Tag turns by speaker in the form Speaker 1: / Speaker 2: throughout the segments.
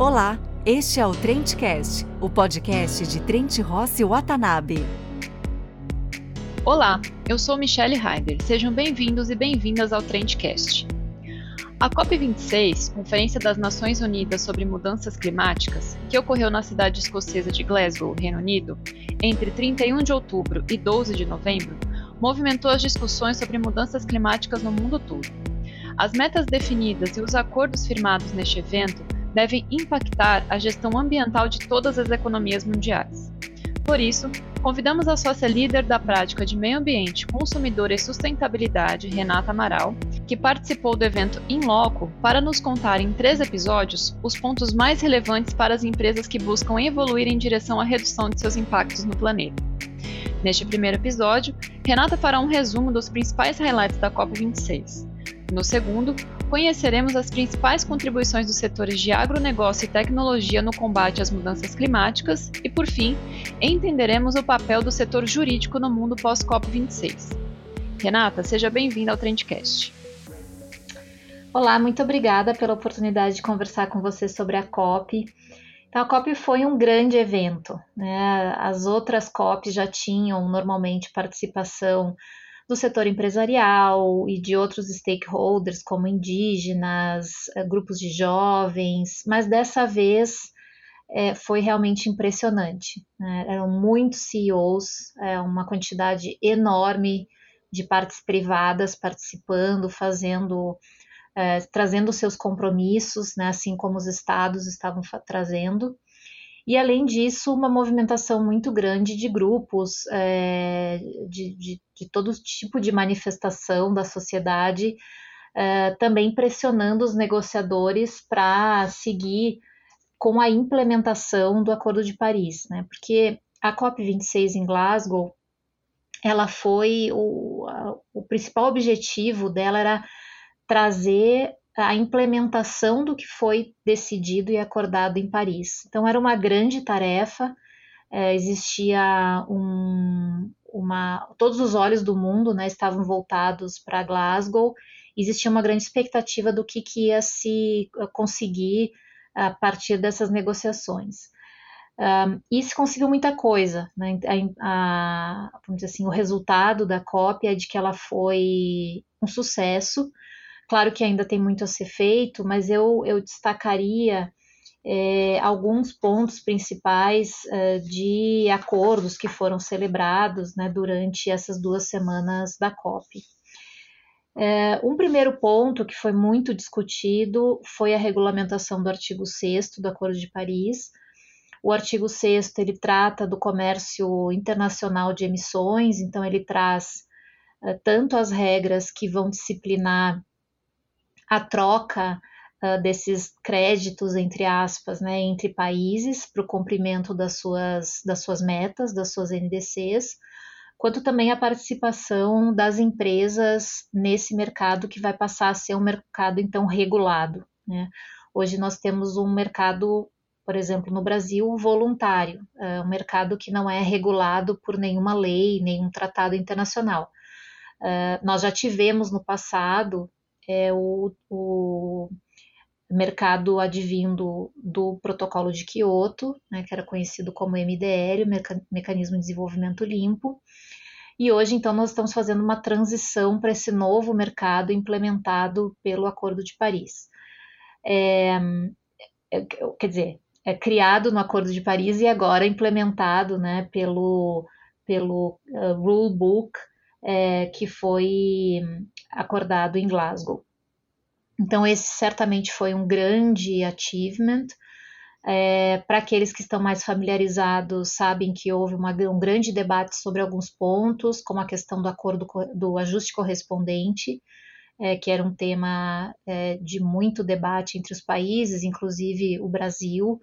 Speaker 1: Olá, este é o Trendcast, o podcast de Trent Rossi Watanabe.
Speaker 2: Olá, eu sou Michelle Heider. Sejam bem-vindos e bem-vindas ao Trendcast. A COP26, Conferência das Nações Unidas sobre Mudanças Climáticas, que ocorreu na cidade escocesa de Glasgow, Reino Unido, entre 31 de outubro e 12 de novembro, movimentou as discussões sobre mudanças climáticas no mundo todo. As metas definidas e os acordos firmados neste evento devem impactar a gestão ambiental de todas as economias mundiais. Por isso, convidamos a sócia líder da prática de meio ambiente, consumidor e sustentabilidade, Renata Amaral, que participou do evento em loco para nos contar em três episódios os pontos mais relevantes para as empresas que buscam evoluir em direção à redução de seus impactos no planeta. Neste primeiro episódio, Renata fará um resumo dos principais highlights da COP26. No segundo, conheceremos as principais contribuições dos setores de agronegócio e tecnologia no combate às mudanças climáticas e, por fim, entenderemos o papel do setor jurídico no mundo pós-COP26. Renata, seja bem-vinda ao Trendcast.
Speaker 3: Olá, muito obrigada pela oportunidade de conversar com você sobre a COP. Então, a COP foi um grande evento. Né? As outras COPs já tinham normalmente participação do setor empresarial e de outros stakeholders, como indígenas, eh, grupos de jovens, mas dessa vez é, foi realmente impressionante. Né? Eram muitos CEOs, é, uma quantidade enorme de partes privadas participando, fazendo, é, trazendo seus compromissos, né, assim como os estados estavam trazendo e além disso, uma movimentação muito grande de grupos, é, de, de, de, todo tipo de manifestação da sociedade, é, também pressionando os negociadores para seguir com a implementação do Acordo de Paris, né? Porque a COP26 em Glasgow, ela foi o, o principal objetivo dela era trazer a implementação do que foi decidido e acordado em Paris. Então, era uma grande tarefa, é, existia um, uma. Todos os olhos do mundo né, estavam voltados para Glasgow, existia uma grande expectativa do que, que ia se eh, conseguir a partir dessas negociações. Um, e se conseguiu muita coisa. Né? A, a, vamos dizer assim, o resultado da COP é de que ela foi um sucesso. Claro que ainda tem muito a ser feito, mas eu, eu destacaria é, alguns pontos principais é, de acordos que foram celebrados né, durante essas duas semanas da COP. É, um primeiro ponto que foi muito discutido foi a regulamentação do artigo 6 do Acordo de Paris. O artigo 6 ele trata do comércio internacional de emissões, então ele traz é, tanto as regras que vão disciplinar a troca uh, desses créditos, entre aspas, né, entre países para o cumprimento das suas, das suas metas, das suas NDCs, quanto também a participação das empresas nesse mercado que vai passar a ser um mercado então regulado. Né? Hoje nós temos um mercado, por exemplo, no Brasil, voluntário, uh, um mercado que não é regulado por nenhuma lei, nenhum tratado internacional. Uh, nós já tivemos no passado é o, o mercado advindo do protocolo de Kyoto, né, que era conhecido como MDL, Mecanismo de Desenvolvimento Limpo, e hoje, então, nós estamos fazendo uma transição para esse novo mercado implementado pelo Acordo de Paris. É, é, quer dizer, é criado no Acordo de Paris e agora implementado né, pelo, pelo uh, é, que foi acordado em Glasgow. Então, esse certamente foi um grande achievement. É, Para aqueles que estão mais familiarizados, sabem que houve uma, um grande debate sobre alguns pontos, como a questão do acordo do ajuste correspondente, é, que era um tema é, de muito debate entre os países, inclusive o Brasil,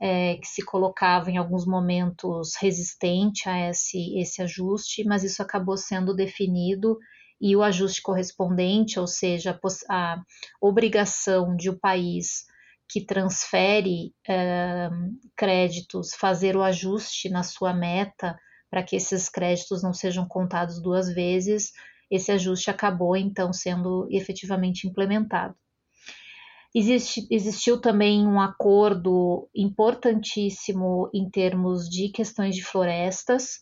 Speaker 3: é, que se colocava em alguns momentos resistente a esse, esse ajuste, mas isso acabou sendo definido e o ajuste correspondente, ou seja, a, obrigação de o um país que transfere é, créditos fazer o ajuste na sua meta para que esses créditos não sejam contados duas vezes, esse ajuste acabou então sendo efetivamente implementado. Existe, existiu também um acordo importantíssimo em termos de questões de florestas.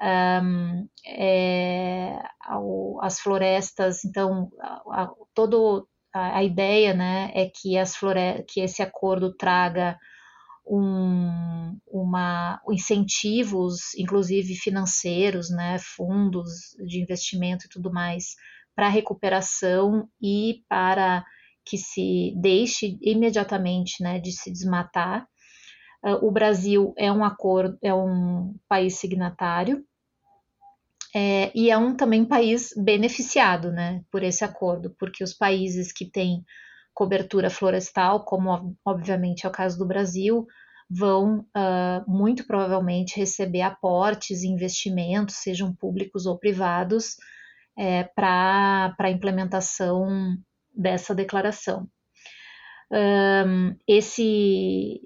Speaker 3: Um, é, as florestas, então, a, a, todo a, a, ideia né, é que, as que esse acordo traga um, uma, incentivos, inclusive financeiros, né, fundos de investimento e tudo mais, para recuperação e para que se deixe imediatamente né, de se desmatar. Uh, o Brasil é um acordo, é um país signatário é, e é um também país beneficiado né, por esse acordo, porque os países que têm cobertura florestal, como obviamente é o caso do Brasil, vão uh, muito provavelmente receber aportes investimentos, sejam públicos ou privados, é, para a implementação dessa declaração. Um, esse,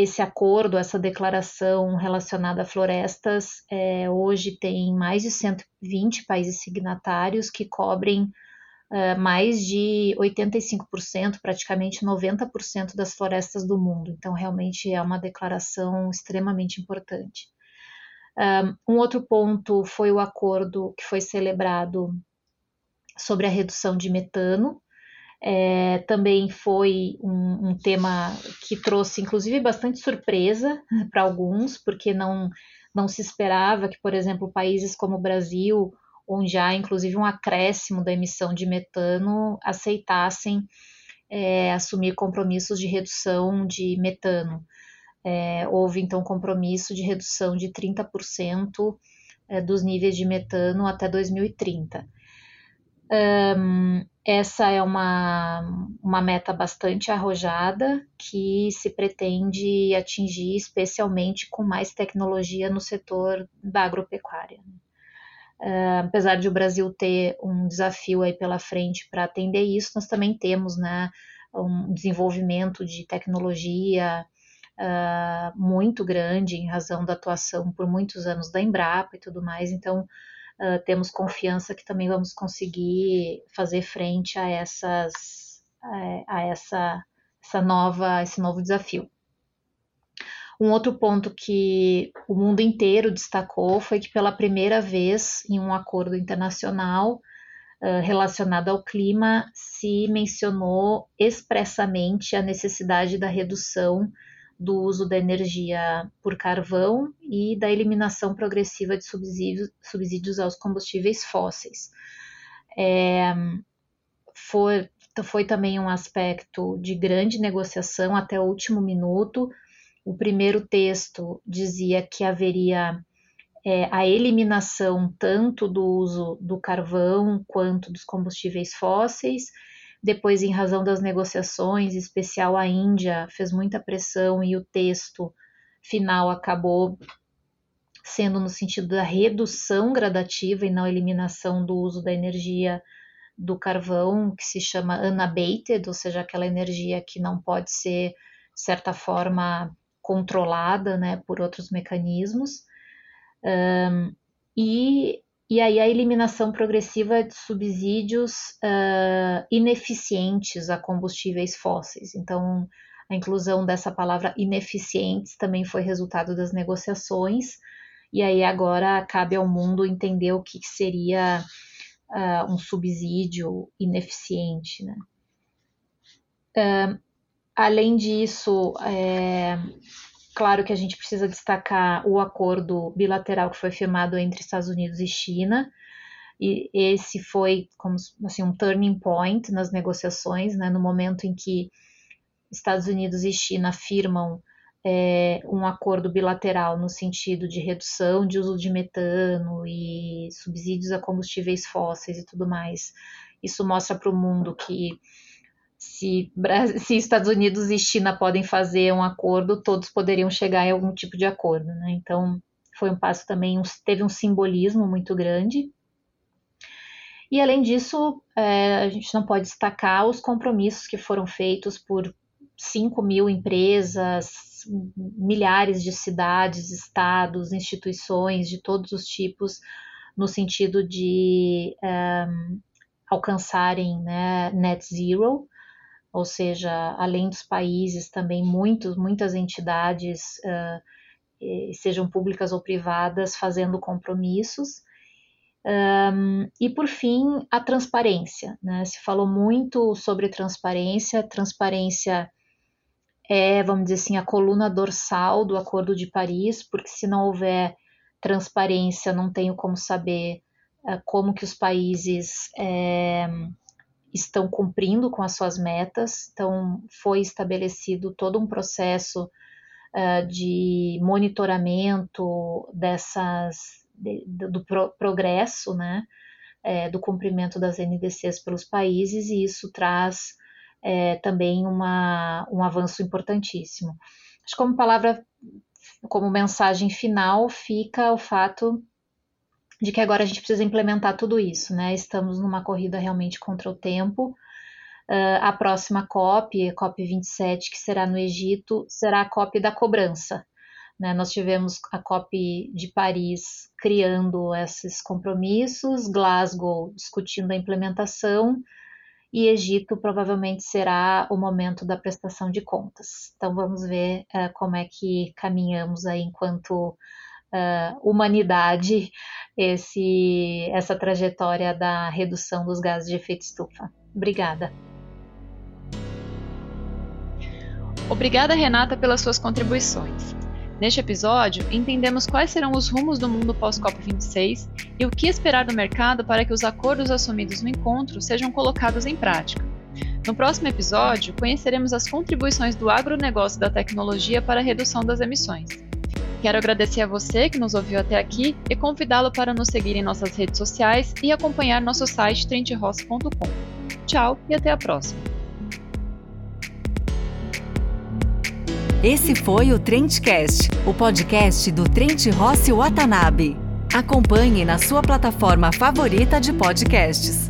Speaker 3: esse acordo, essa declaração relacionada a florestas, é, hoje tem mais de 120 países signatários que cobrem uh, mais de 85%, praticamente 90% das florestas do mundo. Então, realmente é uma declaração extremamente importante. Um, um outro ponto foi o acordo que foi celebrado sobre a redução de metano, é, também foi um, um, tema que trouxe, inclusive, bastante surpresa para alguns, porque não, não se esperava que, por exemplo, países como o Brasil, onde há inclusive um acréscimo da emissão de metano, aceitassem é, assumir compromissos de redução de metano. É, houve então compromisso de redução de 30% é, dos níveis de metano até 2030. Um, essa é uma, uma meta bastante arrojada que se pretende atingir, especialmente com mais tecnologia no setor da agropecuária. Uh, apesar de o Brasil ter um desafio aí pela frente para atender isso, nós também temos né, um desenvolvimento de tecnologia uh, muito grande em razão da atuação por muitos anos da Embrapa e tudo mais. Então, uh, temos confiança que também vamos conseguir fazer frente a essas a, essa essa nova esse novo desafio. Um outro ponto que o mundo inteiro destacou foi que pela primeira vez em um acordo internacional uh, relacionado ao clima se mencionou expressamente a necessidade da redução do uso da energia por carvão e da eliminação progressiva de subsídios, subsídios aos combustíveis fósseis. É, foi, foi também um aspecto de grande negociação até o último minuto. O primeiro texto dizia que haveria é, a eliminação tanto do uso do carvão quanto dos combustíveis fósseis depois, em razão das negociações, em especial a Índia fez muita pressão e o texto final acabou sendo no sentido da redução gradativa e não eliminação do uso da energia do carvão, que se chama unabated, ou seja, aquela energia que não pode ser, de certa forma, controlada né, por outros mecanismos. Um, e e aí a eliminação progressiva de subsídios uh, ineficientes a combustíveis fósseis. Então, a inclusão dessa palavra ineficientes também foi resultado das negociações, e aí agora cabe ao mundo entender o que seria uh, um subsídio ineficiente. Né? Uh, além disso, é, Claro que a gente precisa destacar o acordo bilateral que foi firmado entre Estados Unidos e China. E esse foi como assim, um turning point nas negociações, né, no momento em que Estados Unidos e China firmam é, um acordo bilateral no sentido de redução de uso de metano e subsídios a combustíveis fósseis e tudo mais. Isso mostra para o mundo que se, se, Estados Unidos e China podem fazer um acordo, todos poderiam chegar em algum tipo de acordo. Né? Então, foi um passo também, teve um simbolismo muito grande. E, além disso, é, a gente não pode destacar os compromissos que foram feitos por 5 mil empresas, milhares de cidades, estados, instituições de todos os tipos, no sentido de um, alcançarem né, net zero ou seja, além dos países, também muitos, muitas entidades, uh, sejam públicas ou privadas, fazendo compromissos. Um, e por fim, a transparência. Né? Se falou muito sobre transparência. Transparência é, vamos dizer assim, a coluna dorsal do Acordo de Paris, porque se não houver transparência, não tenho como saber uh, como que os países é, estão cumprindo com as suas metas. Então, foi estabelecido todo um processo uh, de monitoramento dessas de, do pro, progresso, né, é, do cumprimento das NDCs pelos países, e isso traz é, também uma, um avanço importantíssimo. Acho que como palavra, como mensagem final, fica o fato de que agora a gente precisa implementar tudo isso, né? Estamos numa corrida realmente contra o tempo. Uh, a próxima COP, COP 27, que será no Egito, será a COP da cobrança. Né? Nós tivemos a COP de Paris criando esses compromissos, Glasgow discutindo a implementação, e Egito provavelmente será o momento da prestação de contas. Então vamos ver uh, como é que caminhamos aí enquanto uh, humanidade esse, essa trajetória da redução dos gases de efeito estufa. Obrigada.
Speaker 2: Obrigada, Renata, pelas suas contribuições. Neste episódio, entendemos quais serão os rumos do mundo pós-COP26 e o que esperar do mercado para que os acordos assumidos no encontro sejam colocados em prática. No próximo episódio, conheceremos as contribuições do agronegócio da tecnologia para a redução das emissões. Quero agradecer a você que nos ouviu até aqui e convidá-lo para nos seguir em nossas redes sociais e acompanhar nosso site trenteross.com. Tchau e até a próxima!
Speaker 1: Esse foi o Trendcast, o podcast do Trent Rossi Watanabe. Acompanhe na sua plataforma favorita de podcasts.